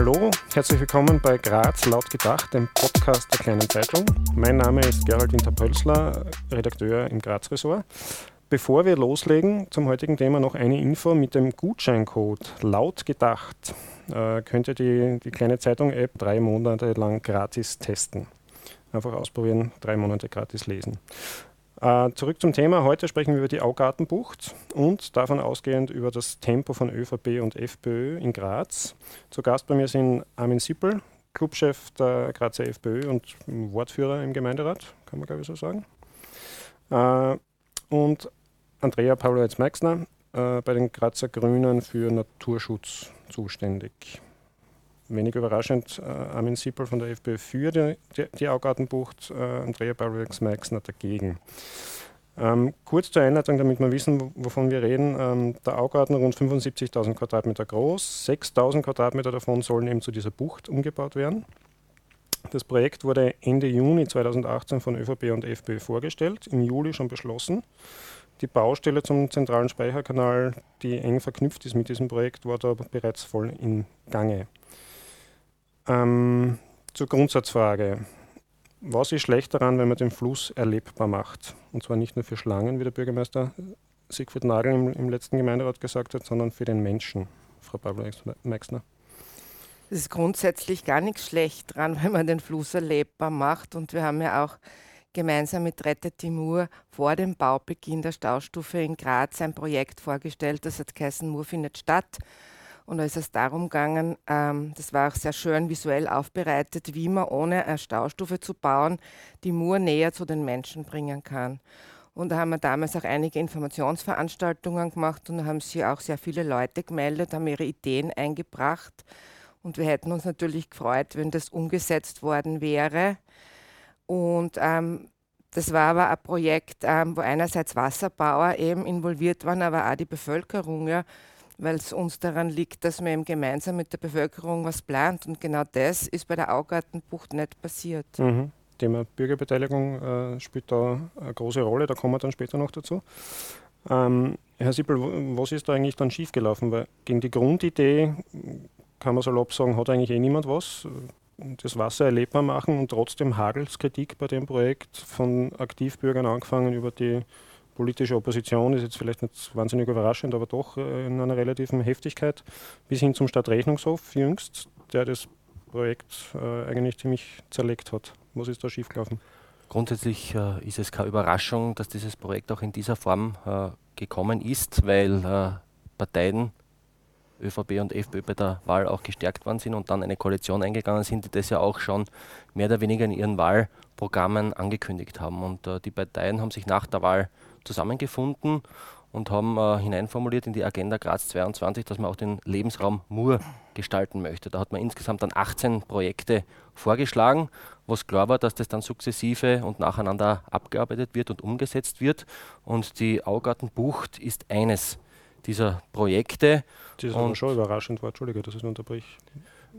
Hallo, herzlich willkommen bei Graz laut gedacht, dem Podcast der kleinen Zeitung. Mein Name ist Gerald Winter-Pölsler, Redakteur im Graz-Ressort. Bevor wir loslegen zum heutigen Thema noch eine Info mit dem Gutscheincode laut gedacht. Äh, könnt ihr die, die kleine Zeitung-App drei Monate lang gratis testen. Einfach ausprobieren, drei Monate gratis lesen. Äh, zurück zum Thema. Heute sprechen wir über die Augartenbucht und davon ausgehend über das Tempo von ÖVP und FPÖ in Graz. Zu Gast bei mir sind Armin Sippel, Clubchef der Grazer FPÖ und Wortführer im Gemeinderat, kann man glaube ich so sagen. Äh, und Andrea Paulowitz-Meixner äh, bei den Grazer Grünen für Naturschutz zuständig. Wenig überraschend, äh, Armin Sippel von der FPÖ für die, die, die Augartenbucht, äh, Andrea Paulowitz-Meixner dagegen. Ähm, kurz zur Einleitung, damit wir wissen, wovon wir reden. Ähm, der Augarten rund 75.000 Quadratmeter groß, 6.000 Quadratmeter davon sollen eben zu dieser Bucht umgebaut werden. Das Projekt wurde Ende Juni 2018 von ÖVP und FPÖ vorgestellt, im Juli schon beschlossen. Die Baustelle zum zentralen Speicherkanal, die eng verknüpft ist mit diesem Projekt, war da bereits voll im Gange. Ähm, zur Grundsatzfrage. Was ist schlecht daran, wenn man den Fluss erlebbar macht? Und zwar nicht nur für Schlangen, wie der Bürgermeister Siegfried Nagel im, im letzten Gemeinderat gesagt hat, sondern für den Menschen, Frau Pablo Meixner. Es ist grundsätzlich gar nichts schlecht dran, wenn man den Fluss erlebbar macht. Und wir haben ja auch gemeinsam mit Rette Timur vor dem Baubeginn der Staustufe in Graz ein Projekt vorgestellt, das hat geheißen Mur findet statt. Und da ist es darum gegangen, ähm, das war auch sehr schön visuell aufbereitet, wie man ohne eine Staustufe zu bauen die Mur näher zu den Menschen bringen kann. Und da haben wir damals auch einige Informationsveranstaltungen gemacht und da haben sich auch sehr viele Leute gemeldet, haben ihre Ideen eingebracht. Und wir hätten uns natürlich gefreut, wenn das umgesetzt worden wäre. Und ähm, das war aber ein Projekt, ähm, wo einerseits Wasserbauer eben involviert waren, aber auch die Bevölkerung, ja, weil es uns daran liegt, dass man eben gemeinsam mit der Bevölkerung was plant. Und genau das ist bei der Augartenbucht nicht passiert. Mhm. Thema Bürgerbeteiligung äh, spielt da eine große Rolle, da kommen wir dann später noch dazu. Ähm, Herr Sippel, was ist da eigentlich dann schiefgelaufen? Weil gegen die Grundidee kann man salopp sagen, hat eigentlich eh niemand was das Wasser erlebbar machen und trotzdem hagelt Kritik bei dem Projekt von Aktivbürgern angefangen über die politische Opposition, ist jetzt vielleicht nicht wahnsinnig überraschend, aber doch äh, in einer relativen Heftigkeit, bis hin zum Stadtrechnungshof jüngst, der das Projekt äh, eigentlich ziemlich zerlegt hat. Was ist da schiefgelaufen? Grundsätzlich äh, ist es keine Überraschung, dass dieses Projekt auch in dieser Form äh, gekommen ist, weil äh, Parteien ÖVP und FPÖ bei der Wahl auch gestärkt worden sind und dann eine Koalition eingegangen sind, die das ja auch schon mehr oder weniger in ihren Wahlprogrammen angekündigt haben. Und äh, die Parteien haben sich nach der Wahl zusammengefunden und haben äh, hineinformuliert in die Agenda Graz 22, dass man auch den Lebensraum Mur gestalten möchte. Da hat man insgesamt dann 18 Projekte vorgeschlagen, was klar war, dass das dann sukzessive und nacheinander abgearbeitet wird und umgesetzt wird. Und die Augartenbucht ist eines dieser Projekte. Das ist aber schon überraschend war, Entschuldige, dass ich unterbrich.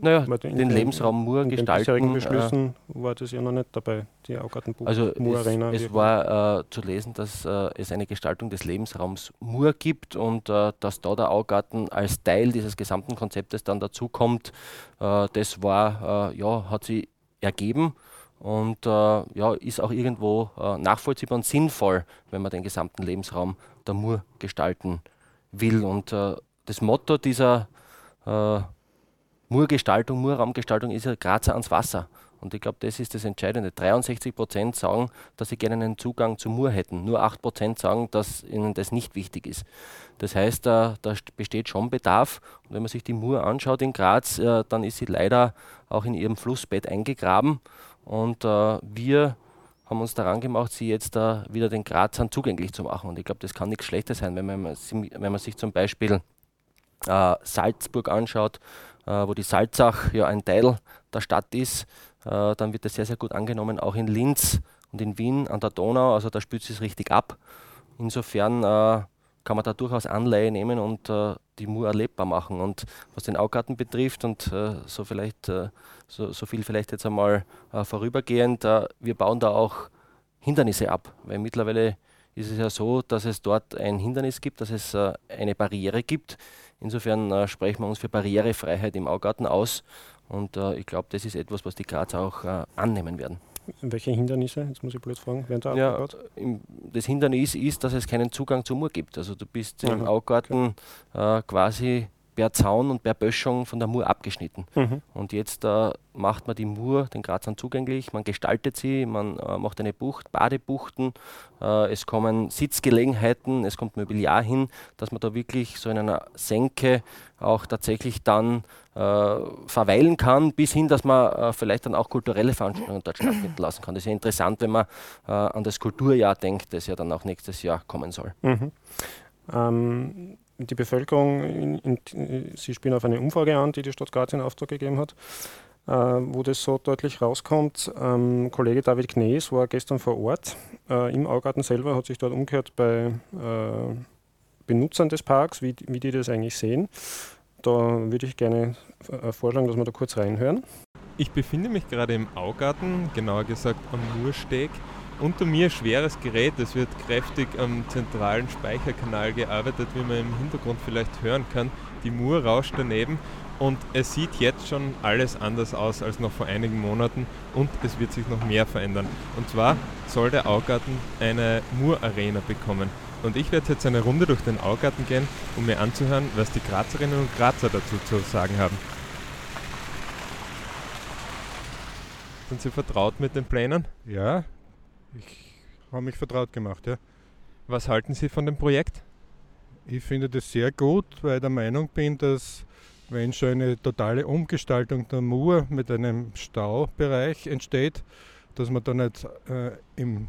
Naja, den, den Lebensraum Mur gestalten. In den Beschlüssen äh, war das ja noch nicht dabei, die Augartenbuch Also Mur es, Arena. Es war äh, zu lesen, dass äh, es eine Gestaltung des Lebensraums Mur gibt und äh, dass da der Augarten als Teil dieses gesamten Konzeptes dann dazukommt. Äh, das war, äh, ja, hat sie ergeben und ja, ist auch irgendwo nachvollziehbar und sinnvoll, wenn man den gesamten Lebensraum der Mur gestalten will. Und das Motto dieser Murgestaltung, Murraumgestaltung ist ja Grazer ans Wasser. Und ich glaube, das ist das Entscheidende. 63 Prozent sagen, dass sie gerne einen Zugang zum Mur hätten. Nur 8 Prozent sagen, dass ihnen das nicht wichtig ist. Das heißt, da, da besteht schon Bedarf. Und wenn man sich die Mur anschaut in Graz, äh, dann ist sie leider auch in ihrem Flussbett eingegraben. Und äh, wir haben uns daran gemacht, sie jetzt da wieder den Grazern zugänglich zu machen. Und ich glaube, das kann nichts Schlechtes sein, wenn man, wenn man sich zum Beispiel äh, Salzburg anschaut, äh, wo die Salzach ja ein Teil der Stadt ist, äh, dann wird das sehr, sehr gut angenommen, auch in Linz und in Wien an der Donau, also da spült es richtig ab. Insofern äh, kann man da durchaus Anleihe nehmen und äh, die Mur erlebbar machen. Und was den Augarten betrifft, und äh, so vielleicht äh, so, so, viel vielleicht jetzt einmal äh, vorübergehend, äh, wir bauen da auch Hindernisse ab, weil mittlerweile ist es ja so, dass es dort ein Hindernis gibt, dass es äh, eine Barriere gibt, Insofern äh, sprechen wir uns für Barrierefreiheit im Augarten aus und äh, ich glaube, das ist etwas, was die Graz auch äh, annehmen werden. Welche Hindernisse, jetzt muss ich blöd fragen, werden da ja, Das Hindernis ist, dass es keinen Zugang zum Mur gibt. Also du bist Aha, im Augarten äh, quasi per Zaun und per Böschung von der Mur abgeschnitten. Mhm. Und jetzt äh, macht man die Mur den Grazern zugänglich, man gestaltet sie, man äh, macht eine Bucht, Badebuchten, äh, es kommen Sitzgelegenheiten, es kommt Mobiliar hin, dass man da wirklich so in einer Senke auch tatsächlich dann äh, verweilen kann, bis hin, dass man äh, vielleicht dann auch kulturelle Veranstaltungen dort stattfinden lassen kann. Das ist ja interessant, wenn man äh, an das Kulturjahr denkt, das ja dann auch nächstes Jahr kommen soll. Mhm. Ähm, die Bevölkerung, in, in, Sie spielen auf eine Umfrage an, die die Stadt Graz in Auftrag gegeben hat, äh, wo das so deutlich rauskommt. Ähm, Kollege David Knees war gestern vor Ort äh, im Augarten selber, hat sich dort umgehört bei äh, Benutzern des Parks, wie, wie die das eigentlich sehen. Da würde ich gerne äh, vorschlagen, dass wir da kurz reinhören. Ich befinde mich gerade im Augarten, genauer gesagt am Mursteg. Unter mir schweres Gerät, es wird kräftig am zentralen Speicherkanal gearbeitet, wie man im Hintergrund vielleicht hören kann. Die Mur rauscht daneben und es sieht jetzt schon alles anders aus als noch vor einigen Monaten und es wird sich noch mehr verändern. Und zwar soll der Augarten eine Mur-Arena bekommen. Und ich werde jetzt eine Runde durch den Augarten gehen, um mir anzuhören, was die Grazerinnen und Grazer dazu zu sagen haben. Sind Sie vertraut mit den Plänen? Ja, ich habe mich vertraut gemacht, ja. Was halten Sie von dem Projekt? Ich finde das sehr gut, weil ich der Meinung bin, dass wenn schon eine totale Umgestaltung der Mur mit einem Staubereich entsteht, dass man da nicht äh, im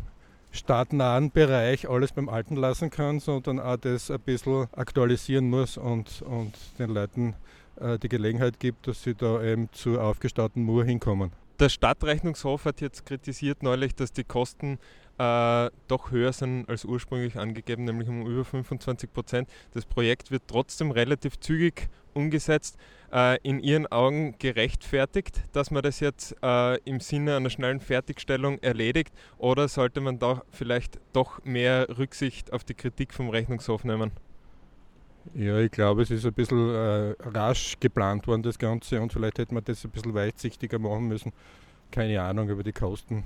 stadtnahen Bereich alles beim Alten lassen kann, sondern auch das ein bisschen aktualisieren muss und, und den Leuten äh, die Gelegenheit gibt, dass sie da eben zur aufgestauten Mur hinkommen. Der Stadtrechnungshof hat jetzt kritisiert neulich, dass die Kosten äh, doch höher sind als ursprünglich angegeben, nämlich um über 25 Prozent. Das Projekt wird trotzdem relativ zügig umgesetzt. Äh, in Ihren Augen gerechtfertigt, dass man das jetzt äh, im Sinne einer schnellen Fertigstellung erledigt oder sollte man da vielleicht doch mehr Rücksicht auf die Kritik vom Rechnungshof nehmen? Ja, ich glaube, es ist ein bisschen äh, rasch geplant worden, das Ganze, und vielleicht hätte man das ein bisschen weitsichtiger machen müssen. Keine Ahnung über die Kosten,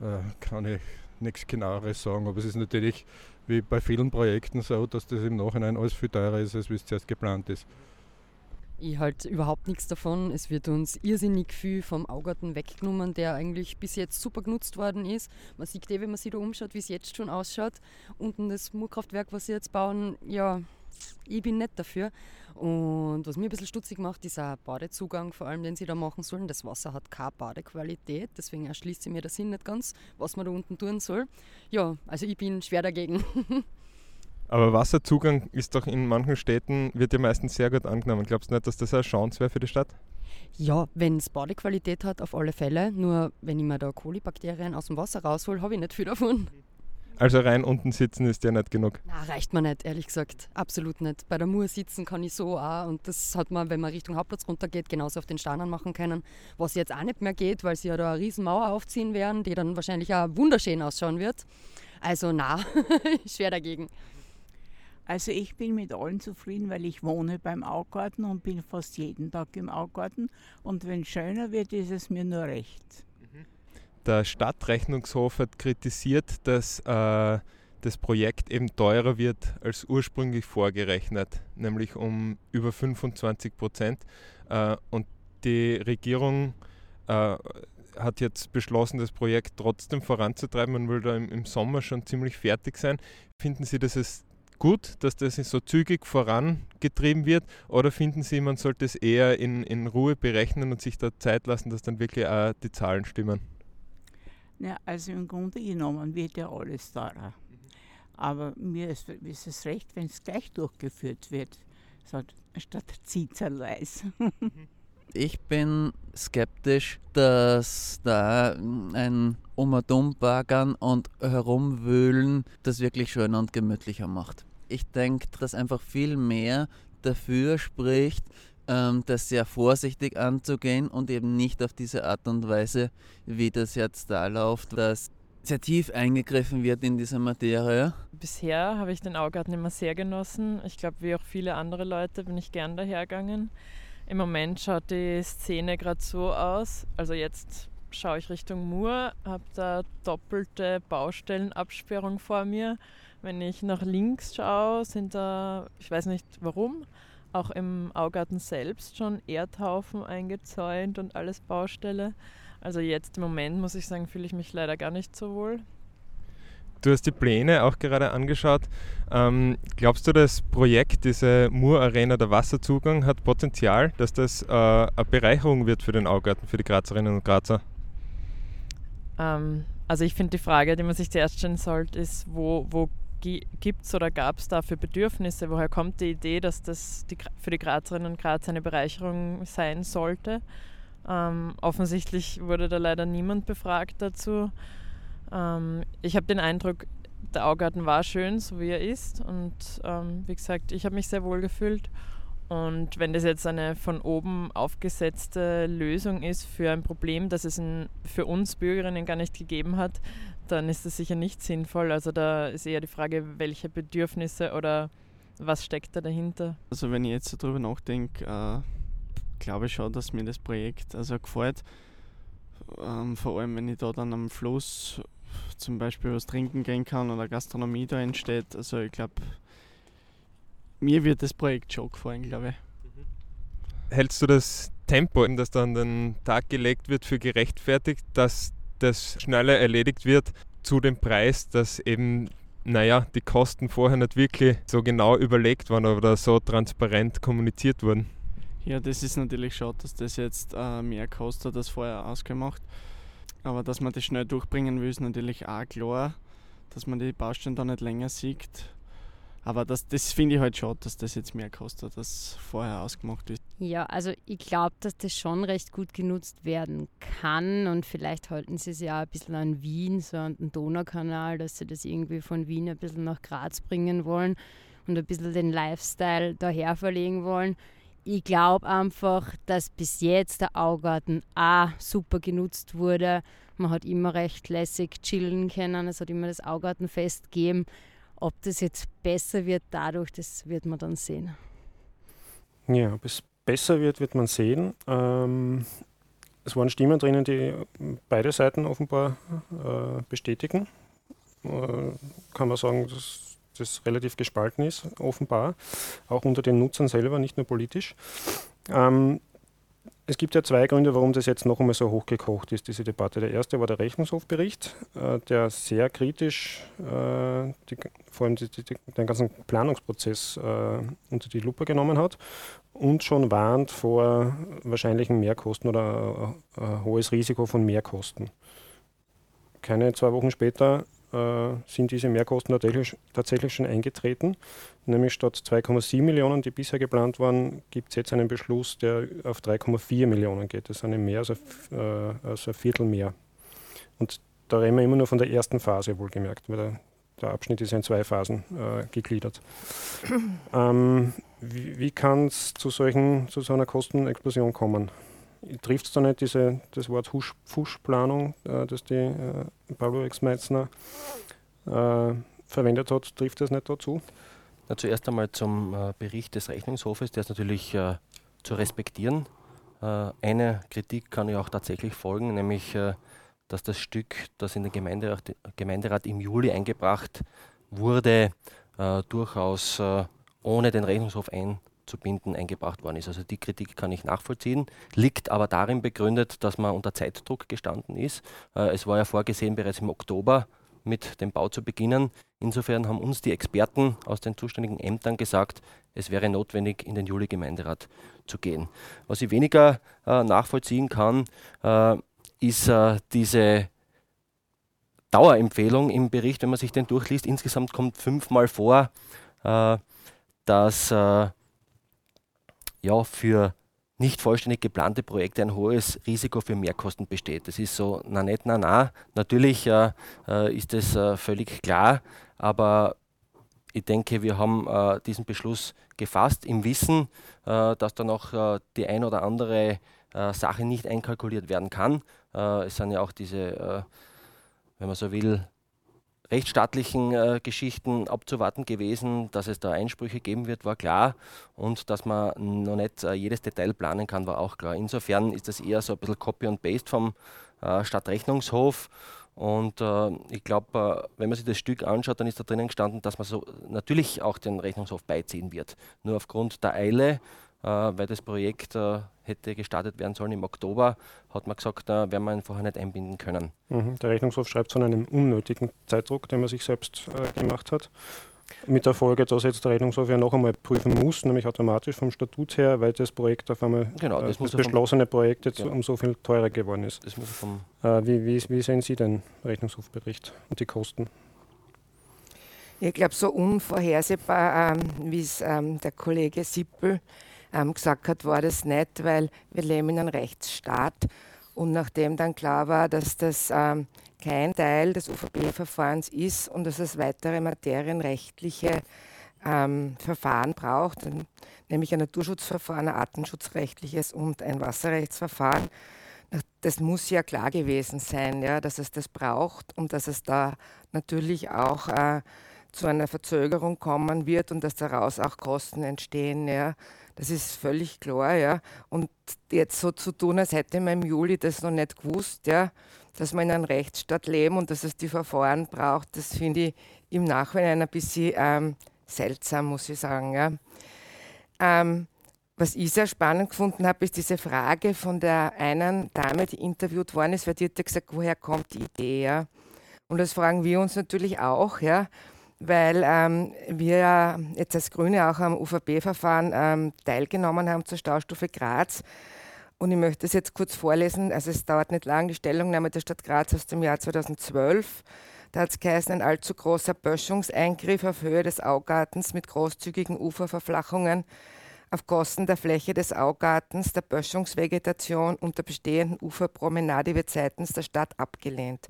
äh, kann ich nichts genaueres sagen, aber es ist natürlich wie bei vielen Projekten so, dass das im Nachhinein alles viel teurer ist, als wie es zuerst geplant ist. Ich halte überhaupt nichts davon. Es wird uns irrsinnig viel vom Augarten weggenommen, der eigentlich bis jetzt super genutzt worden ist. Man sieht eh, wenn man sich da umschaut, wie es jetzt schon ausschaut. Unten das Murkraftwerk, was sie jetzt bauen, ja, ich bin nicht dafür. Und was mir ein bisschen stutzig macht, dieser Badezugang, vor allem den sie da machen sollen. Das Wasser hat keine Badequalität, deswegen erschließt sich mir der Sinn nicht ganz, was man da unten tun soll. Ja, also ich bin schwer dagegen. Aber Wasserzugang ist doch in manchen Städten, wird ja meistens sehr gut angenommen. Glaubst du nicht, dass das eine Chance wäre für die Stadt? Ja, wenn es Badequalität hat, auf alle Fälle. Nur wenn ich mir da Kolibakterien aus dem Wasser raushole, habe ich nicht viel davon. Also rein unten sitzen ist ja nicht genug. Na, reicht mir nicht, ehrlich gesagt. Absolut nicht. Bei der Mur sitzen kann ich so auch und das hat man, wenn man Richtung Hauptplatz runtergeht, genauso auf den Steinen machen können. Was jetzt auch nicht mehr geht, weil sie ja da eine riesen Mauer aufziehen werden, die dann wahrscheinlich auch wunderschön ausschauen wird. Also na, schwer dagegen. Also ich bin mit allen zufrieden, weil ich wohne beim Augarten und bin fast jeden Tag im Augarten. Und wenn es schöner wird, ist es mir nur recht. Der Stadtrechnungshof hat kritisiert, dass äh, das Projekt eben teurer wird als ursprünglich vorgerechnet, nämlich um über 25 Prozent. Äh, und die Regierung äh, hat jetzt beschlossen, das Projekt trotzdem voranzutreiben. Man will da im, im Sommer schon ziemlich fertig sein. Finden Sie, dass es gut, dass das so zügig vorangetrieben wird? Oder finden Sie, man sollte es eher in, in Ruhe berechnen und sich da Zeit lassen, dass dann wirklich auch die Zahlen stimmen? Ja, also im Grunde genommen wird ja alles teurer. Aber mir ist, ist es recht, wenn es gleich durchgeführt wird, statt zitterweise. ich bin skeptisch, dass da ein Umadum-Bagern und Herumwühlen das wirklich schöner und gemütlicher macht. Ich denke, dass einfach viel mehr dafür spricht, ähm, das sehr vorsichtig anzugehen und eben nicht auf diese Art und Weise, wie das jetzt da läuft, dass sehr tief eingegriffen wird in diese Materie. Bisher habe ich den Augarten immer sehr genossen. Ich glaube, wie auch viele andere Leute bin ich gern dahergegangen. Im Moment schaut die Szene gerade so aus. Also jetzt schaue ich Richtung Mur, habe da doppelte Baustellenabsperrung vor mir. Wenn ich nach links schaue, sind da, ich weiß nicht warum, auch im Augarten selbst schon Erdhaufen eingezäunt und alles Baustelle. Also jetzt im Moment muss ich sagen, fühle ich mich leider gar nicht so wohl. Du hast die Pläne auch gerade angeschaut. Ähm, glaubst du, das Projekt, diese Mur Arena, der Wasserzugang, hat Potenzial, dass das äh, eine Bereicherung wird für den Augarten, für die Grazerinnen und Grazer? Ähm, also ich finde die Frage, die man sich zuerst stellen sollte, ist, wo, wo gibt es oder gab es dafür Bedürfnisse? Woher kommt die Idee, dass das die, für die Grazerinnen und Grazer eine Bereicherung sein sollte? Ähm, offensichtlich wurde da leider niemand befragt dazu. Ähm, ich habe den Eindruck, der Augarten war schön, so wie er ist. Und ähm, wie gesagt, ich habe mich sehr wohl gefühlt. Und wenn das jetzt eine von oben aufgesetzte Lösung ist für ein Problem, das es in, für uns Bürgerinnen gar nicht gegeben hat, dann ist das sicher nicht sinnvoll. Also da ist eher die Frage, welche Bedürfnisse oder was steckt da dahinter. Also wenn ich jetzt so drüber nachdenke, äh, glaube ich schon, dass mir das Projekt also gefällt. Ähm, vor allem, wenn ich da dann am Fluss zum Beispiel was trinken gehen kann oder Gastronomie da entsteht. Also ich glaube, mir wird das Projekt schon gefallen, glaube ich. Hältst du das Tempo, das dann den Tag gelegt wird, für gerechtfertigt, dass das schneller erledigt wird zu dem Preis, dass eben, naja, die Kosten vorher nicht wirklich so genau überlegt waren oder so transparent kommuniziert wurden? Ja, das ist natürlich schade, dass das jetzt äh, mehr kostet als vorher ausgemacht. Aber dass man das schnell durchbringen will, ist natürlich auch klar, dass man die Baustellen da nicht länger sieht. Aber das, das finde ich halt schade, dass das jetzt mehr kostet, als vorher ausgemacht ist. Ja, also ich glaube, dass das schon recht gut genutzt werden kann und vielleicht halten sie es ja ein bisschen an Wien, so an den Donaukanal, dass sie das irgendwie von Wien ein bisschen nach Graz bringen wollen und ein bisschen den Lifestyle daher verlegen wollen ich glaube einfach, dass bis jetzt der Augarten auch super genutzt wurde. Man hat immer recht lässig chillen können. Es hat immer das Augartenfest gegeben. Ob das jetzt besser wird dadurch, das wird man dann sehen. Ja, ob es besser wird, wird man sehen. Ähm, es waren Stimmen drinnen, die beide Seiten offenbar äh, bestätigen. Äh, kann man sagen, dass das relativ gespalten ist, offenbar, auch unter den Nutzern selber, nicht nur politisch. Ähm, es gibt ja zwei Gründe, warum das jetzt noch einmal so hochgekocht ist, diese Debatte. Der erste war der Rechnungshofbericht, äh, der sehr kritisch äh, die, vor allem die, die, den ganzen Planungsprozess äh, unter die Lupe genommen hat und schon warnt vor wahrscheinlichen Mehrkosten oder hohes Risiko von Mehrkosten. Keine zwei Wochen später sind diese Mehrkosten tatsächlich, tatsächlich schon eingetreten. Nämlich statt 2,7 Millionen, die bisher geplant waren, gibt es jetzt einen Beschluss, der auf 3,4 Millionen geht. Das ist eine mehr als ein, äh, als ein Viertel mehr. Und da reden wir immer nur von der ersten Phase, wohlgemerkt, weil der, der Abschnitt ist ja in zwei Phasen äh, gegliedert. ähm, wie, wie kann es zu, zu so einer Kostenexplosion kommen? Trifft es da nicht diese, das Wort Husch, Fuschplanung, äh, das die äh, Pablo Ex-Meitzner äh, verwendet hat, trifft das nicht dazu? Na, zuerst einmal zum äh, Bericht des Rechnungshofes, der ist natürlich äh, zu respektieren. Äh, eine Kritik kann ja auch tatsächlich folgen, nämlich dass das Stück, das in den Gemeinderat, Gemeinderat im Juli eingebracht wurde, durchaus ohne den Rechnungshof ein zu binden eingebracht worden ist. Also die Kritik kann ich nachvollziehen, liegt aber darin begründet, dass man unter Zeitdruck gestanden ist. Äh, es war ja vorgesehen, bereits im Oktober mit dem Bau zu beginnen. Insofern haben uns die Experten aus den zuständigen Ämtern gesagt, es wäre notwendig, in den Juli-Gemeinderat zu gehen. Was ich weniger äh, nachvollziehen kann, äh, ist äh, diese Dauerempfehlung im Bericht, wenn man sich den durchliest. Insgesamt kommt fünfmal vor, äh, dass äh, ja für nicht vollständig geplante Projekte ein hohes Risiko für Mehrkosten besteht. Das ist so, na nicht, na na. Natürlich äh, äh, ist das äh, völlig klar, aber ich denke, wir haben äh, diesen Beschluss gefasst im Wissen, äh, dass da noch äh, die ein oder andere Sache nicht einkalkuliert werden kann. es sind ja auch diese wenn man so will, rechtsstaatlichen äh, Geschichten abzuwarten gewesen. Dass es da Einsprüche geben wird, war klar. Und dass man noch nicht äh, jedes Detail planen kann, war auch klar. Insofern ist das eher so ein bisschen Copy and Paste vom äh, Stadtrechnungshof. Und äh, ich glaube, äh, wenn man sich das Stück anschaut, dann ist da drinnen gestanden, dass man so natürlich auch den Rechnungshof beiziehen wird. Nur aufgrund der Eile weil das Projekt äh, hätte gestartet werden sollen im Oktober, hat man gesagt, da werden wir ihn vorher nicht einbinden können. Mhm. Der Rechnungshof schreibt von einem unnötigen Zeitdruck, den man sich selbst äh, gemacht hat. Mit der Folge, dass jetzt der Rechnungshof ja noch einmal prüfen muss, nämlich automatisch vom Statut her, weil das Projekt auf einmal, genau, das, äh, das beschlossene Projekt jetzt genau. um so viel teurer geworden ist. Äh, wie, wie, wie, sehen Sie den Rechnungshofbericht und die Kosten? Ich glaube, so unvorhersehbar, ähm, wie es ähm, der Kollege Sippel ähm, gesagt hat, war das nicht, weil wir leben in einem Rechtsstaat. Und nachdem dann klar war, dass das ähm, kein Teil des UVP-Verfahrens ist und dass es weitere materienrechtliche ähm, Verfahren braucht, nämlich ein Naturschutzverfahren, ein artenschutzrechtliches und ein Wasserrechtsverfahren, das muss ja klar gewesen sein, ja, dass es das braucht und dass es da natürlich auch äh, zu einer Verzögerung kommen wird und dass daraus auch Kosten entstehen. Ja. Das ist völlig klar, ja. Und jetzt so zu tun, als hätte man im Juli das noch nicht gewusst, ja, dass wir in einem Rechtsstaat leben und dass es die Verfahren braucht, das finde ich im Nachhinein ein bisschen ähm, seltsam, muss ich sagen. Ja. Ähm, was ich sehr spannend gefunden habe, ist diese Frage von der einen Dame, die interviewt worden ist, weil die hat gesagt, woher kommt die Idee? Ja? Und das fragen wir uns natürlich auch, ja weil ähm, wir jetzt als Grüne auch am UVP-Verfahren ähm, teilgenommen haben zur Staustufe Graz. Und ich möchte es jetzt kurz vorlesen, also es dauert nicht lang, die Stellungnahme der Stadt Graz aus dem Jahr 2012. Da hat es geheißen, ein allzu großer Böschungseingriff auf Höhe des Augartens mit großzügigen Uferverflachungen auf Kosten der Fläche des Augartens, der Böschungsvegetation und der bestehenden Uferpromenade wird seitens der Stadt abgelehnt.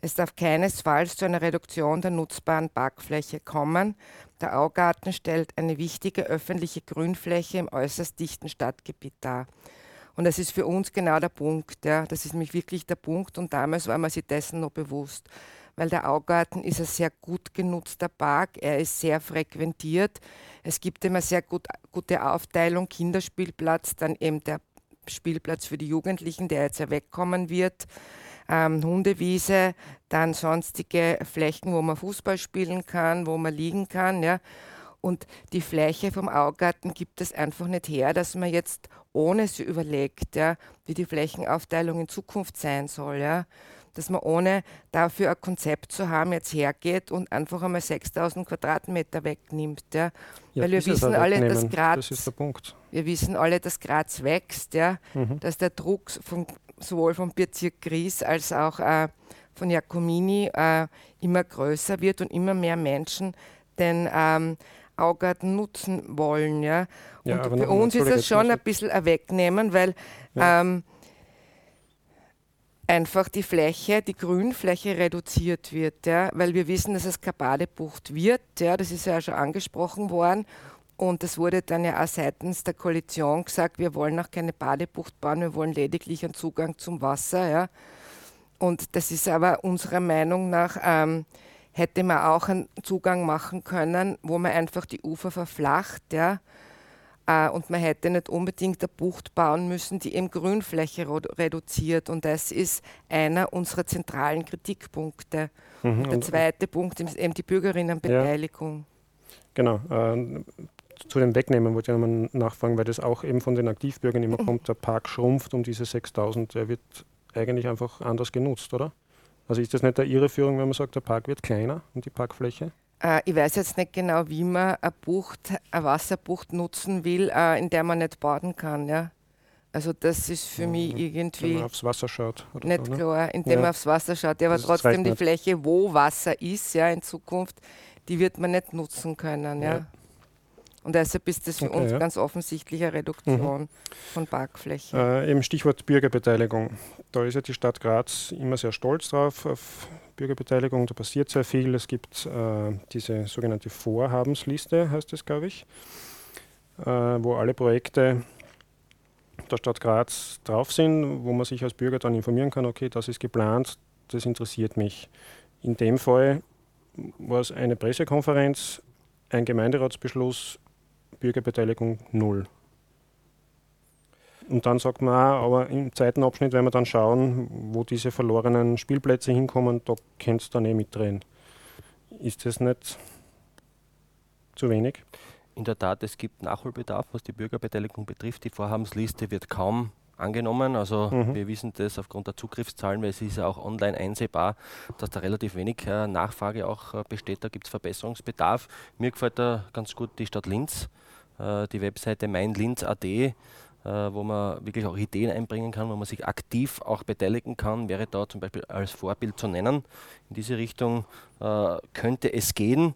Es darf keinesfalls zu einer Reduktion der nutzbaren Parkfläche kommen. Der Augarten stellt eine wichtige öffentliche Grünfläche im äußerst dichten Stadtgebiet dar. Und das ist für uns genau der Punkt. Ja. Das ist nämlich wirklich der Punkt. Und damals war man sich dessen noch bewusst. Weil der Augarten ist ein sehr gut genutzter Park. Er ist sehr frequentiert. Es gibt immer sehr gut, gute Aufteilung. Kinderspielplatz, dann eben der Spielplatz für die Jugendlichen, der jetzt ja wegkommen wird ähm, Hundewiese, dann sonstige Flächen, wo man Fußball spielen kann, wo man liegen kann. Ja. Und die Fläche vom Augarten gibt es einfach nicht her, dass man jetzt ohne sie überlegt, ja, wie die Flächenaufteilung in Zukunft sein soll. Ja. Dass man ohne dafür ein Konzept zu haben, jetzt hergeht und einfach einmal 6000 Quadratmeter wegnimmt. Ja. ja Weil wir wissen alle, dass Graz, das wir wissen alle, dass Graz wächst, ja, mhm. dass der Druck vom sowohl vom Bezirk Gries als auch äh, von Jacomini äh, immer größer wird und immer mehr Menschen den ähm, Augarten nutzen wollen. Ja? ja und für uns ist es schon ein bisschen ein Wegnehmen, weil ja. ähm, einfach die Fläche, die Grünfläche reduziert wird, ja? weil wir wissen, dass es keine Badebucht wird. Ja? Das ist ja schon angesprochen worden. Und es wurde dann ja auch seitens der Koalition gesagt, wir wollen auch keine Badebucht bauen, wir wollen lediglich einen Zugang zum Wasser. Ja. Und das ist aber unserer Meinung nach, ähm, hätte man auch einen Zugang machen können, wo man einfach die Ufer verflacht. Ja. Äh, und man hätte nicht unbedingt eine Bucht bauen müssen, die eben Grünfläche reduziert. Und das ist einer unserer zentralen Kritikpunkte. Mhm. Und der zweite Punkt ist eben die Bürgerinnenbeteiligung. Ja. Genau. Äh, zu dem Wegnehmen wollte ich nochmal nachfragen, weil das auch eben von den Aktivbürgern immer kommt, der Park schrumpft um diese 6000, der wird eigentlich einfach anders genutzt, oder? Also ist das nicht eine Irreführung, wenn man sagt, der Park wird kleiner und die Parkfläche? Äh, ich weiß jetzt nicht genau, wie man eine Bucht, eine Wasserbucht nutzen will, äh, in der man nicht baden kann. Ja? Also das ist für ja, mich irgendwie wenn man aufs Wasser schaut, nicht so, ne? klar, indem ja. man aufs Wasser schaut. Ja, aber das trotzdem die Fläche, wo Wasser ist, ja, in Zukunft, die wird man nicht nutzen können. Ja. ja. Und deshalb ist das für okay, uns ja. ganz offensichtlich eine Reduktion mhm. von Parkflächen. Äh, eben Stichwort Bürgerbeteiligung. Da ist ja die Stadt Graz immer sehr stolz drauf auf Bürgerbeteiligung. Da passiert sehr viel. Es gibt äh, diese sogenannte Vorhabensliste, heißt es, glaube ich, äh, wo alle Projekte der Stadt Graz drauf sind, wo man sich als Bürger dann informieren kann, okay, das ist geplant, das interessiert mich. In dem Fall war es eine Pressekonferenz, ein Gemeinderatsbeschluss, Bürgerbeteiligung null. Und dann sagt man auch, aber im zweiten Abschnitt werden wir dann schauen, wo diese verlorenen Spielplätze hinkommen, da könnt ihr dann eh mitdrehen. Ist das nicht zu wenig? In der Tat, es gibt Nachholbedarf, was die Bürgerbeteiligung betrifft. Die Vorhabensliste wird kaum angenommen. Also mhm. wir wissen das aufgrund der Zugriffszahlen, weil es ist ja auch online einsehbar, dass da relativ wenig äh, Nachfrage auch äh, besteht. Da gibt es Verbesserungsbedarf. Mir gefällt da ganz gut die Stadt Linz, äh, die Webseite meinlinz.at wo man wirklich auch Ideen einbringen kann, wo man sich aktiv auch beteiligen kann, wäre da zum Beispiel als Vorbild zu nennen. In diese Richtung äh, könnte es gehen.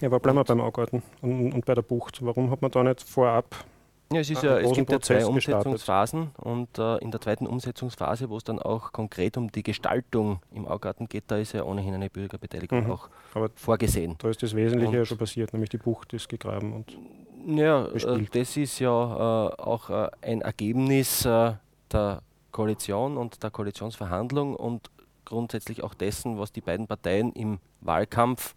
Ja, aber bleiben wir beim Augarten und, und bei der Bucht. Warum hat man da nicht vorab ja, es, ist ja, es gibt ja zwei Umsetzungsphasen und äh, in der zweiten Umsetzungsphase, wo es dann auch konkret um die Gestaltung im Augarten geht, da ist ja ohnehin eine Bürgerbeteiligung mhm. auch Aber vorgesehen. Da ist das Wesentliche und ja schon passiert, nämlich die Bucht ist gegraben und ja, äh, das ist ja äh, auch äh, ein Ergebnis der Koalition und der Koalitionsverhandlung und grundsätzlich auch dessen, was die beiden Parteien im Wahlkampf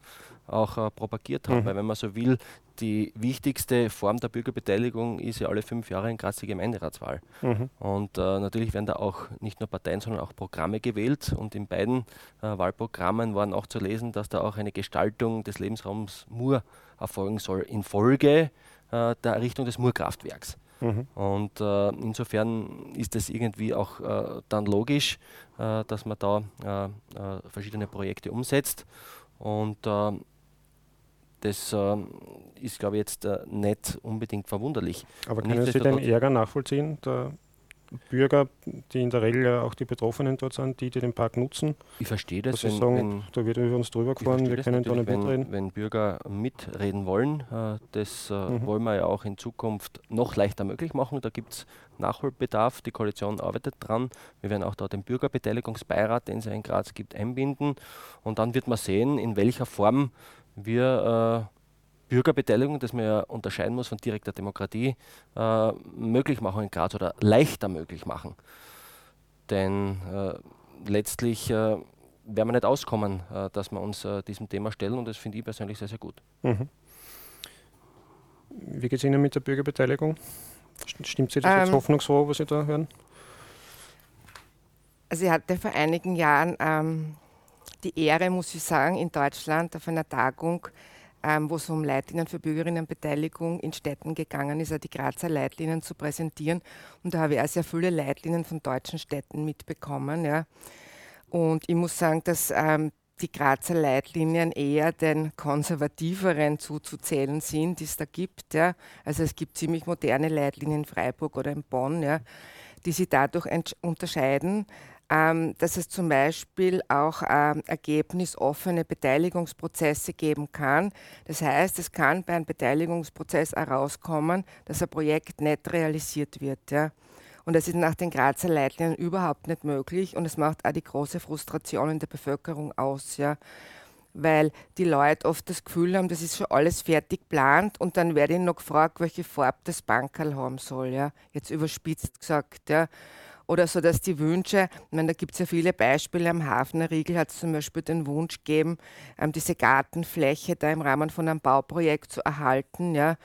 auch äh, propagiert haben. Mhm. Weil wenn man so will, die wichtigste Form der Bürgerbeteiligung ist ja alle fünf Jahre in Graz die Gemeinderatswahl. Mhm. Und äh, natürlich werden da auch nicht nur Parteien, sondern auch Programme gewählt. Und in beiden äh, Wahlprogrammen waren auch zu lesen, dass da auch eine Gestaltung des Lebensraums Mur erfolgen soll, infolge äh, der Errichtung des Murkraftwerks. Mhm. Und äh, insofern ist es irgendwie auch äh, dann logisch, äh, dass man da äh, äh, verschiedene Projekte umsetzt. Und das ist, glaube ich, jetzt nicht unbedingt verwunderlich. Aber können Sie den Ärger nachvollziehen? Der Bürger, die in der Regel ja auch die Betroffenen dort sind, die, die den Park nutzen. Ich verstehe das. Wenn, sagen, wenn, da wird über uns drüber gefahren, wir können da nicht wenn, mitreden. Wenn Bürger mitreden wollen, äh, das äh, mhm. wollen wir ja auch in Zukunft noch leichter möglich machen. Da gibt es Nachholbedarf. Die Koalition arbeitet dran. Wir werden auch da den Bürgerbeteiligungsbeirat, den es ja in Graz gibt, einbinden. Und dann wird man sehen, in welcher Form wir äh, Bürgerbeteiligung, das man ja unterscheiden muss von direkter Demokratie, äh, möglich machen in Graz oder leichter möglich machen. Denn äh, letztlich äh, werden wir nicht auskommen, äh, dass wir uns äh, diesem Thema stellen und das finde ich persönlich sehr, sehr gut. Mhm. Wie geht es Ihnen mit der Bürgerbeteiligung? Stimmt Sie das ähm, jetzt hoffnungsfroh, was Sie da hören? Also ich hatte vor einigen Jahren ähm, die Ehre, muss ich sagen, in Deutschland auf einer Tagung ähm, wo es um Leitlinien für Bürgerinnenbeteiligung in Städten gegangen ist, die Grazer Leitlinien zu präsentieren. Und da habe ich auch sehr viele Leitlinien von deutschen Städten mitbekommen. Ja. Und ich muss sagen, dass ähm, die Grazer Leitlinien eher den konservativeren zuzuzählen sind, die es da gibt. Ja. Also es gibt ziemlich moderne Leitlinien in Freiburg oder in Bonn, ja, die sich dadurch unterscheiden, ähm, dass es zum Beispiel auch ähm, ergebnisoffene Beteiligungsprozesse geben kann. Das heißt, es kann bei einem Beteiligungsprozess herauskommen, dass ein Projekt nicht realisiert wird. Ja. Und das ist nach den Grazer Leitlinien überhaupt nicht möglich und es macht auch die große Frustration in der Bevölkerung aus. Ja weil die Leute oft das Gefühl haben, das ist schon alles fertig geplant und dann werde ich noch gefragt, welche Farbe das Bankerl haben soll. Ja? Jetzt überspitzt gesagt. Ja? Oder so, dass die Wünsche, ich meine, da gibt es ja viele Beispiele, am Hafnerriegel hat es zum Beispiel den Wunsch gegeben, ähm, diese Gartenfläche da im Rahmen von einem Bauprojekt zu erhalten, ja,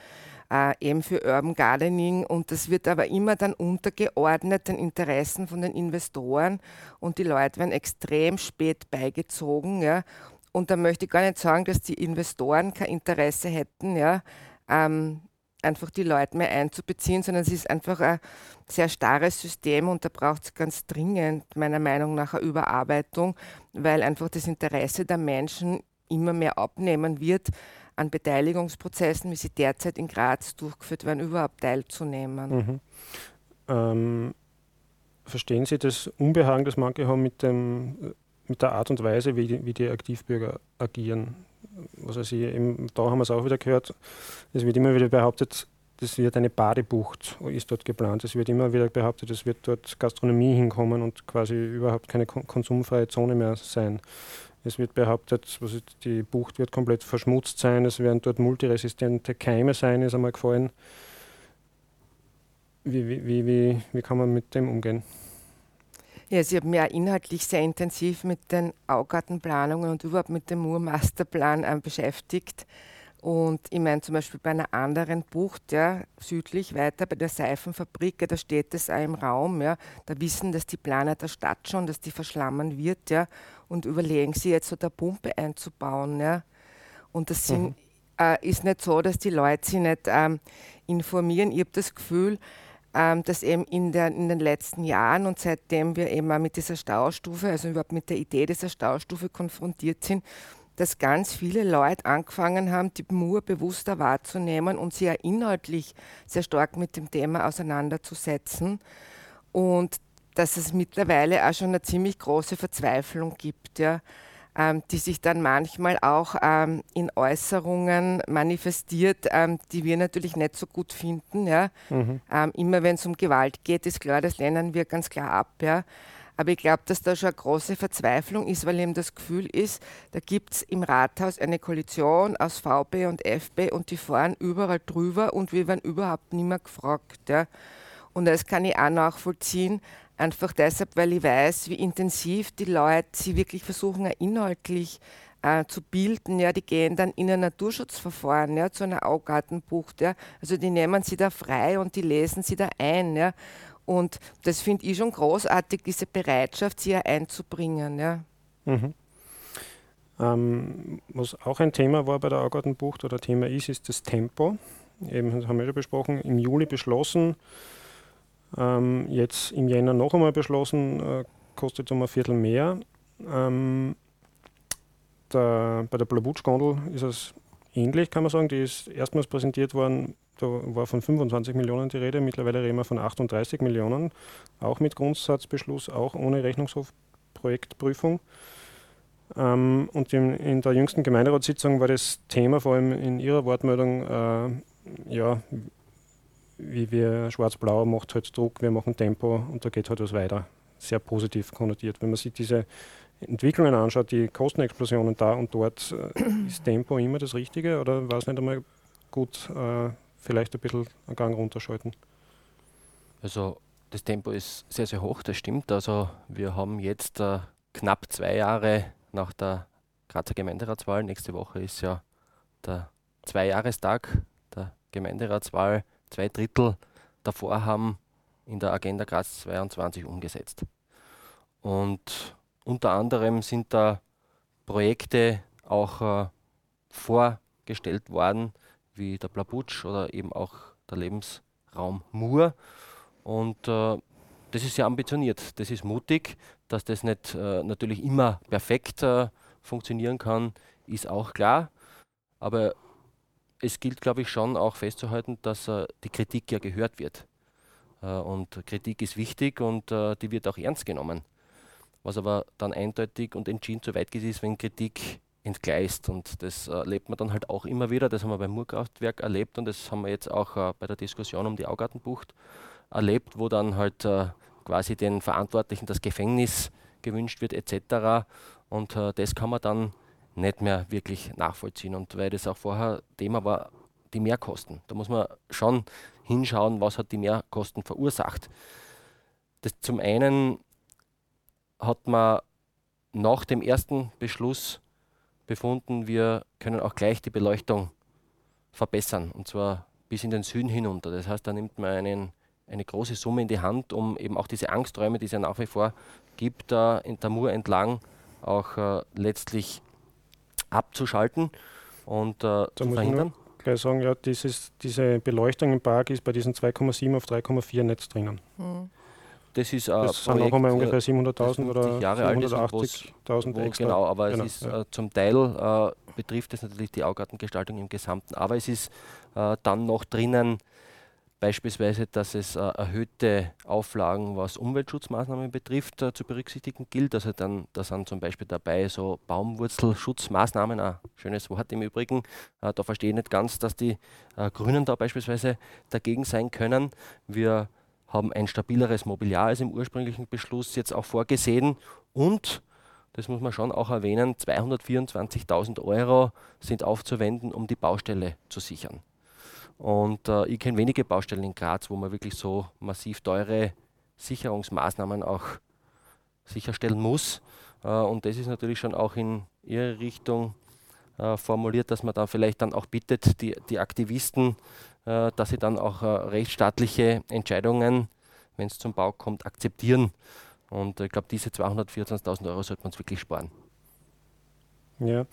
äh, eben für Urban Gardening. Und das wird aber immer dann untergeordnet den Interessen von den Investoren und die Leute werden extrem spät beigezogen, ja, und da möchte ich gar nicht sagen, dass die Investoren kein Interesse hätten, ja, ähm, einfach die Leute mehr einzubeziehen, sondern es ist einfach ein sehr starres System und da braucht es ganz dringend meiner Meinung nach eine Überarbeitung, weil einfach das Interesse der Menschen immer mehr abnehmen wird, an Beteiligungsprozessen, wie sie derzeit in Graz durchgeführt werden, überhaupt teilzunehmen. Mhm. Ähm, verstehen Sie das Unbehagen, das manche haben mit, dem, mit der Art und Weise, wie die, wie die Aktivbürger agieren? Was weiß ich, eben, da haben wir es auch wieder gehört, es wird immer wieder behauptet, das wird eine Badebucht, ist dort geplant. Es wird immer wieder behauptet, es wird dort Gastronomie hinkommen und quasi überhaupt keine konsumfreie Zone mehr sein. Es wird behauptet, was ist, die Bucht wird komplett verschmutzt sein, es werden dort multiresistente Keime sein, ist einmal gefallen. Wie, wie, wie, wie, wie kann man mit dem umgehen? Ja, Sie haben mich auch inhaltlich sehr intensiv mit den Augartenplanungen und überhaupt mit dem Mur-Masterplan äh, beschäftigt. Und ich meine zum Beispiel bei einer anderen Bucht, ja, südlich weiter bei der Seifenfabrik, ja, da steht es auch im Raum, ja, da wissen dass die Planer der Stadt schon, dass die verschlammen wird, ja, und überlegen sie jetzt so der Pumpe einzubauen, ja. Und das sind, mhm. äh, ist nicht so, dass die Leute sich nicht ähm, informieren. Ich habe das Gefühl, ähm, dass eben in, der, in den letzten Jahren und seitdem wir eben auch mit dieser Staustufe, also überhaupt mit der Idee dieser Staustufe konfrontiert sind, dass ganz viele Leute angefangen haben, die Mur bewusster wahrzunehmen und sich ja inhaltlich sehr stark mit dem Thema auseinanderzusetzen. Und dass es mittlerweile auch schon eine ziemlich große Verzweiflung gibt, ja, die sich dann manchmal auch ähm, in Äußerungen manifestiert, ähm, die wir natürlich nicht so gut finden. Ja. Mhm. Ähm, immer wenn es um Gewalt geht, ist klar, das lehnen wir ganz klar ab. Ja. Aber ich glaube, dass da schon eine große Verzweiflung ist, weil eben das Gefühl ist, da gibt es im Rathaus eine Koalition aus VB und FB und die fahren überall drüber und wir werden überhaupt nicht mehr gefragt. Ja. Und das kann ich auch nachvollziehen, einfach deshalb, weil ich weiß, wie intensiv die Leute sie wirklich versuchen, inhaltlich äh, zu bilden. Ja, die gehen dann in ein Naturschutzverfahren ja, zu einer Augartenbucht. Ja. Also die nehmen sie da frei und die lesen sie da ein. Ja. Und das finde ich schon großartig, diese Bereitschaft, sie einzubringen. Ja. Mhm. Ähm, was auch ein Thema war bei der Augartenbucht oder Thema ist, ist das Tempo. Eben, das haben wir ja besprochen, im Juli beschlossen, ähm, jetzt im Jänner noch einmal beschlossen, äh, kostet um ein Viertel mehr. Ähm, der, bei der Blabutsch-Gondel ist es ähnlich, kann man sagen. Die ist erstmals präsentiert worden da war von 25 Millionen die Rede, mittlerweile reden wir von 38 Millionen, auch mit Grundsatzbeschluss, auch ohne Rechnungshofprojektprüfung. Ähm, und in, in, der jüngsten Gemeinderatssitzung war das Thema vor allem in Ihrer Wortmeldung, äh, ja, wie wir Schwarz-Blau macht halt Druck, wir machen Tempo und da geht halt was weiter. Sehr positiv konnotiert. Wenn man sich diese Entwicklungen anschaut, die Kostenexplosionen da und dort, äh, ist Tempo immer das Richtige oder war es nicht einmal gut, äh, vielleicht ein bisschen einen Gang runterschalten. Also das Tempo ist sehr, sehr hoch, das stimmt. Also wir haben jetzt äh, knapp zwei Jahre nach der Grazer Gemeinderatswahl. Nächste Woche ist ja der Zweijahrestag der Gemeinderatswahl. Zwei Drittel davor haben in der Agenda Graz 22 umgesetzt. Und unter anderem sind da Projekte auch äh, vorgestellt worden, wie der Blabutsch oder eben auch der Lebensraum Mur. Und äh, das ist sehr ambitioniert, das ist mutig, dass das nicht äh, natürlich immer perfekt äh, funktionieren kann, ist auch klar. Aber es gilt, glaube ich, schon auch festzuhalten, dass äh, die Kritik ja gehört wird. Äh, und Kritik ist wichtig und äh, die wird auch ernst genommen. Was aber dann eindeutig und entschieden zu weit geht, ist, wenn Kritik entgleist. Und das erlebt man dann halt auch immer wieder. Das haben wir beim Murkraftwerk erlebt und das haben wir jetzt auch äh, bei der Diskussion um die Augartenbucht erlebt, wo dann halt äh, quasi den Verantwortlichen das Gefängnis gewünscht wird etc. Und äh, das kann man dann nicht mehr wirklich nachvollziehen. Und weil das auch vorher Thema war, die Mehrkosten. Da muss man schon hinschauen, was hat die Mehrkosten verursacht. Das zum einen hat man nach dem ersten Beschluss befunden, wir können auch gleich die Beleuchtung verbessern und zwar bis in den Süden hinunter. Das heißt, da nimmt man einen, eine große Summe in die Hand, um eben auch diese Angsträume, die es ja nach wie vor gibt, da in der Mur entlang auch äh, letztlich abzuschalten und äh, zu verhindern. gleich sagen, ja, dieses, diese Beleuchtung im Park ist bei diesen 2,7 auf 3,4 Netz drinnen. Mhm. Das ist ein das Projekt, sind auch einmal ungefähr 700.000 oder Jahre 780.000 extra. Genau, aber genau, es ist ja. äh, zum Teil äh, betrifft es natürlich die Augartengestaltung im Gesamten. Aber es ist äh, dann noch drinnen beispielsweise, dass es äh, erhöhte Auflagen, was Umweltschutzmaßnahmen betrifft, äh, zu berücksichtigen gilt. Also dann, da sind zum Beispiel dabei so Baumwurzelschutzmaßnahmen, ein schönes Wort im Übrigen. Äh, da verstehe ich nicht ganz, dass die Grünen da beispielsweise dagegen sein können. Wir haben ein stabileres Mobiliar als im ursprünglichen Beschluss jetzt auch vorgesehen und das muss man schon auch erwähnen, 224.000 Euro sind aufzuwenden, um die Baustelle zu sichern. Und äh, ich kenne wenige Baustellen in Graz, wo man wirklich so massiv teure Sicherungsmaßnahmen auch sicherstellen muss. Äh, und das ist natürlich schon auch in Ihre Richtung äh, formuliert, dass man da vielleicht dann auch bittet, die, die Aktivisten, äh, dass sie dann auch rechtsstaatliche Entscheidungen, wenn es zum Bau kommt, akzeptieren. Und ich glaube, diese 224.000 Euro sollte man uns wirklich sparen. Ja,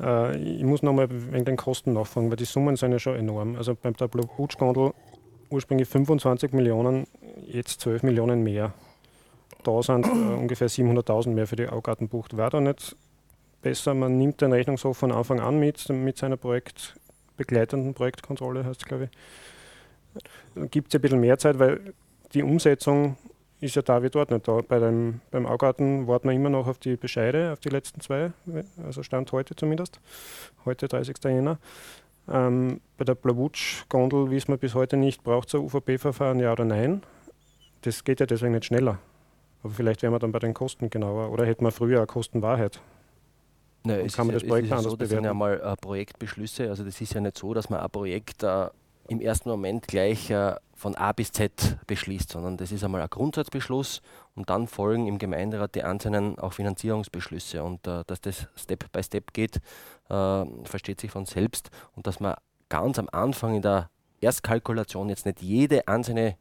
äh, ich muss nochmal wegen den Kosten nachfragen, weil die Summen sind ja schon enorm. Also beim Tableau Hutschgondel ursprünglich 25 Millionen, jetzt 12 Millionen mehr. Da sind äh, ungefähr 700.000 mehr für die Augartenbucht. War da nicht besser, man nimmt den Rechnungshof von Anfang an mit, mit seiner Projekt, begleitenden Projektkontrolle, heißt es, glaube ich. Gibt es ein bisschen mehr Zeit, weil die Umsetzung ist ja da wie dort nicht da. Bei dem, beim Augarten warten wir immer noch auf die Bescheide, auf die letzten zwei, also Stand heute zumindest, heute 30. Jänner. Ähm, bei der Blawutsch-Gondel wissen wir bis heute nicht, braucht es ein UVP-Verfahren, ja oder nein. Das geht ja deswegen nicht schneller. Aber vielleicht wären wir dann bei den Kosten genauer. Oder hätten wir früher eine Kostenwahrheit? Es kann man das Projekt ja anders so, das bewerten? sind ja mal äh, Projektbeschlüsse. Also das ist ja nicht so, dass man ein Projekt äh, im ersten Moment gleich äh, von A bis Z beschließt, sondern das ist einmal ein Grundsatzbeschluss und dann folgen im Gemeinderat die einzelnen auch Finanzierungsbeschlüsse. Und äh, dass das Step by Step geht, äh, versteht sich von selbst. Und dass man ganz am Anfang in der Erstkalkulation jetzt nicht jede einzelne,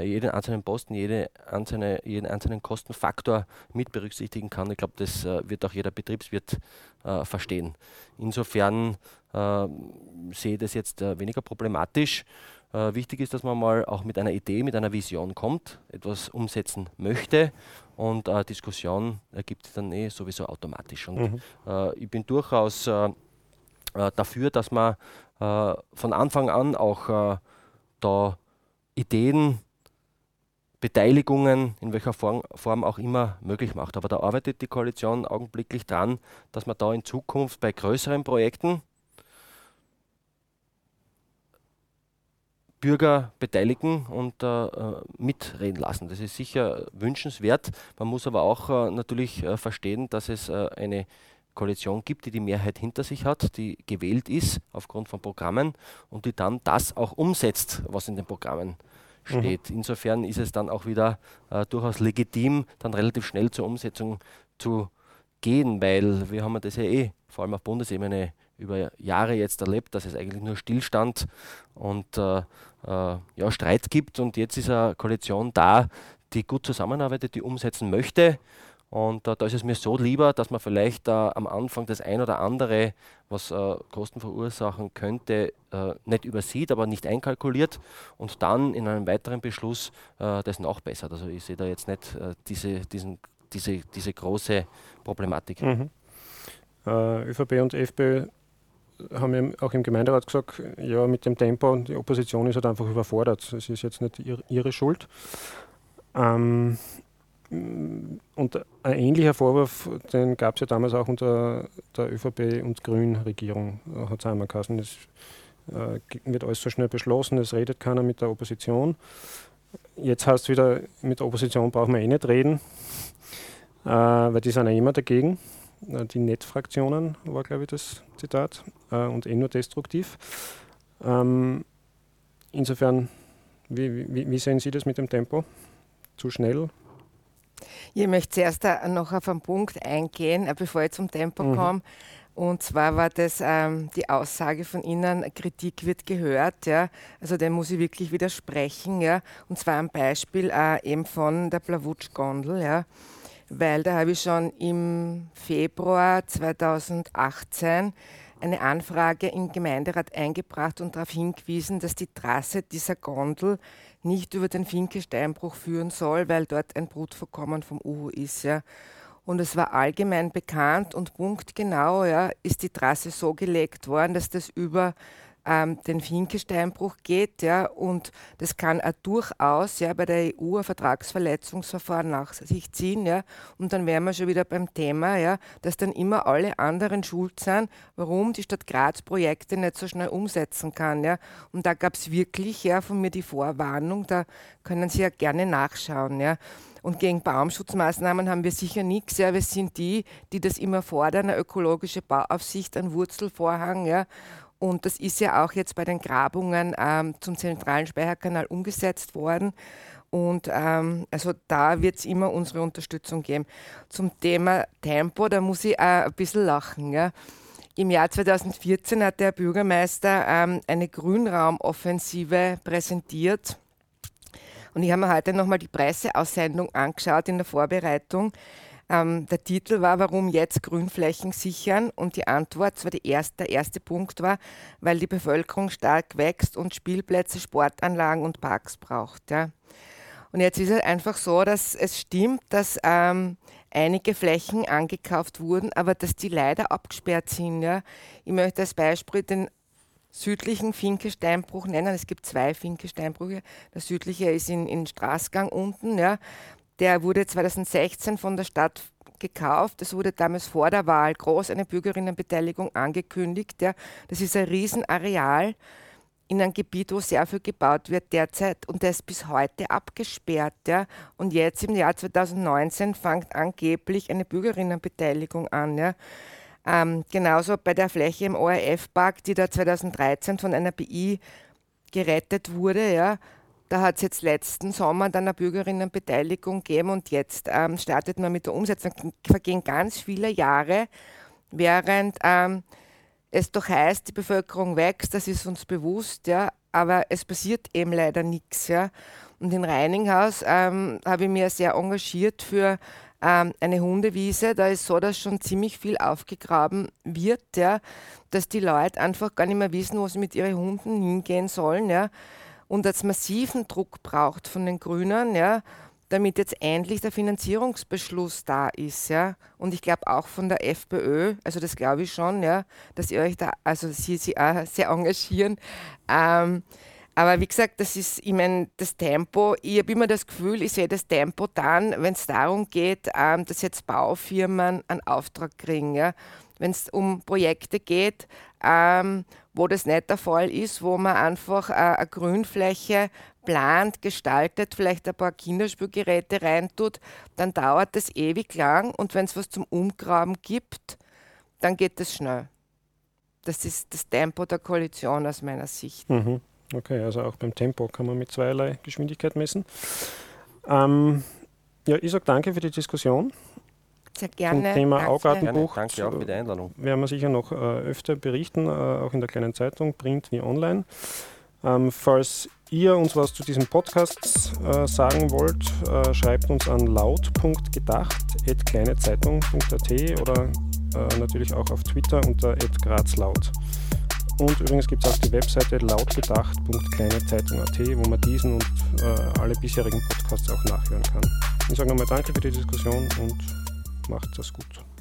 jeden einzelnen Posten, jede einzelne, jeden einzelnen Kostenfaktor mit berücksichtigen kann. Ich glaube, das äh, wird auch jeder Betriebswirt äh, verstehen. Insofern äh, sehe ich das jetzt äh, weniger problematisch. Äh, wichtig ist, dass man mal auch mit einer Idee, mit einer Vision kommt, etwas umsetzen möchte und äh, Diskussion ergibt sich dann eh sowieso automatisch. Und mhm. äh, ich bin durchaus äh, äh, dafür, dass man äh, von Anfang an auch da Ideen, Beteiligungen in welcher Form, Form, auch immer möglich macht. Aber da arbeitet die Koalition augenblicklich dran, dass man da in Zukunft bei größeren Projekten Bürger beteiligen und äh, mitreden lassen. Das ist sicher wünschenswert. Man muss aber auch äh, natürlich äh, verstehen, dass es äh, eine Koalition gibt, die die Mehrheit hinter sich hat, die gewählt ist aufgrund von Programmen und die dann das auch umsetzt, was in den Programmen mhm. Steht. Mhm. Insofern ist es dann auch wieder äh, durchaus legitim, dann relativ schnell zur Umsetzung zu gehen, weil wir haben das ja eh vor allem auf Bundesebene über Jahre jetzt erlebt, dass es eigentlich nur Stillstand und äh, äh, ja, Streit gibt. Und jetzt ist eine Koalition da, die gut zusammenarbeitet, die umsetzen möchte. Und äh, da ist es mir so lieber, dass man vielleicht äh, am Anfang das ein oder andere, was äh, Kosten verursachen könnte, äh, nicht übersieht, aber nicht einkalkuliert und dann in einem weiteren Beschluss äh, das nachbessert. Also ich sehe da jetzt nicht äh, diese, diesen, diese, diese große Problematik. Mhm. ÖVP und FPÖ haben ja auch im Gemeinderat gesagt, ja, mit dem Tempo, die Opposition ist halt einfach überfordert. Es ist jetzt nicht ihr, ihre Schuld. Ähm, und ein ähnlicher Vorwurf, den gab es ja damals auch unter der ÖVP- und Grün-Regierung, hat es einmal geheißen. Es äh, wird alles so schnell beschlossen, es redet keiner mit der Opposition. Jetzt heißt es wieder, mit der Opposition brauchen wir eh nicht reden, äh, weil die sind ja immer dagegen. Äh, die Net-Fraktionen war, glaube ich, das Zitat, äh, und eh nur destruktiv. Ähm, insofern, wie, wie, wie, sehen Sie das mit dem Tempo? Zu schnell? Ich möchte zuerst noch auf einen Punkt eingehen, äh, bevor ich zum Tempo mhm. komme. Und zwar war das ähm, die Aussage von Ihnen, Kritik wird gehört. Ja? Also dem muss ich wirklich widersprechen. Ja? Und zwar ein Beispiel äh, eben von der Plawutsch-Gondel. Ja? weil da habe ich schon im Februar 2018 eine Anfrage im Gemeinderat eingebracht und darauf hingewiesen, dass die Trasse dieser Gondel nicht über den Finke-Steinbruch führen soll, weil dort ein Brutvorkommen vom Uhu ist. Ja. Und es war allgemein bekannt und punktgenau ja, ist die Trasse so gelegt worden, dass das über ähm, den Finke-Steinbruch geht. Ja, und das kann auch durchaus ja, bei der EU ein Vertragsverletzungsverfahren nach sich ziehen. Ja, und dann wären wir schon wieder beim Thema, ja, dass dann immer alle anderen schuld sind, warum die Stadt Graz Projekte nicht so schnell umsetzen kann. Ja. Und da gab es wirklich ja, von mir die Vorwarnung, da können Sie ja gerne nachschauen. Ja. Und gegen Baumschutzmaßnahmen haben wir sicher nichts. Ja. Wir sind die, die das immer fordern, eine ökologische Bauaufsicht, ein Wurzelvorhang. Ja. Und das ist ja auch jetzt bei den Grabungen ähm, zum zentralen Speicherkanal umgesetzt worden. Und ähm, also da wird es immer unsere Unterstützung geben. Zum Thema Tempo, da muss ich auch ein bisschen lachen. Ja. Im Jahr 2014 hat der Bürgermeister ähm, eine Grünraumoffensive präsentiert. Und ich habe mir heute nochmal die Presseaussendung angeschaut in der Vorbereitung. Ähm, der Titel war, warum jetzt Grünflächen sichern? Und die Antwort, zwar die erste, der erste Punkt war, weil die Bevölkerung stark wächst und Spielplätze, Sportanlagen und Parks braucht. Ja. Und jetzt ist es einfach so, dass es stimmt, dass ähm, einige Flächen angekauft wurden, aber dass die leider abgesperrt sind. Ja. Ich möchte als Beispiel den südlichen Finkesteinbruch nennen. Es gibt zwei Finkesteinbrüche. Der südliche ist in, in Straßgang unten. Ja. Der wurde 2016 von der Stadt gekauft. Es wurde damals vor der Wahl groß eine Bürgerinnenbeteiligung angekündigt. Ja. Das ist ein Riesenareal in einem Gebiet, wo sehr viel gebaut wird derzeit und das ist bis heute abgesperrt. Ja. Und jetzt im Jahr 2019 fängt angeblich eine Bürgerinnenbeteiligung an. Ja. Ähm, genauso bei der Fläche im ORF-Park, die da 2013 von einer BI gerettet wurde. Ja. Da hat es jetzt letzten Sommer dann eine Bürgerinnenbeteiligung gegeben und jetzt ähm, startet man mit der Umsetzung. Vergehen ganz viele Jahre, während ähm, es doch heißt, die Bevölkerung wächst, das ist uns bewusst, ja, aber es passiert eben leider nichts. Ja. Und in Reininghaus ähm, habe ich mir sehr engagiert für ähm, eine Hundewiese. Da ist so, dass schon ziemlich viel aufgegraben wird, ja, dass die Leute einfach gar nicht mehr wissen, wo sie mit ihren Hunden hingehen sollen. Ja, und als massiven Druck braucht von den Grünen, ja, damit jetzt endlich der Finanzierungsbeschluss da ist, ja. Und ich glaube auch von der FPÖ, also das glaube ich schon, ja, dass ihr euch da, also sie sich auch sehr engagieren. Ähm, aber wie gesagt, das ist, ich meine, das Tempo, ich habe immer das Gefühl, ich sehe das Tempo dann, wenn es darum geht, ähm, dass jetzt Baufirmen einen Auftrag kriegen. Ja? Wenn es um Projekte geht, ähm, wo das nicht der Fall ist, wo man einfach äh, eine Grünfläche plant, gestaltet, vielleicht ein paar Kinderspielgeräte reintut, dann dauert das ewig lang und wenn es was zum Umgraben gibt, dann geht es schnell. Das ist das Tempo der Koalition aus meiner Sicht. Mhm. Okay, also auch beim Tempo kann man mit zweierlei Geschwindigkeit messen. Ähm, ja, ich sage danke für die Diskussion. Sehr gerne. Zum Thema Augartenbuch danke auch für die Einladung. werden wir sicher noch äh, öfter berichten, äh, auch in der kleinen Zeitung, print wie online. Ähm, falls ihr uns was zu diesem Podcast äh, sagen wollt, äh, schreibt uns an laut.gedacht.kleinezeitung.at oder äh, natürlich auch auf Twitter unter grazlaut. Und übrigens gibt es auch die Webseite lautgedacht.kleinezeitung.at, wo man diesen und äh, alle bisherigen Podcasts auch nachhören kann. Ich sage nochmal Danke für die Diskussion und macht das gut.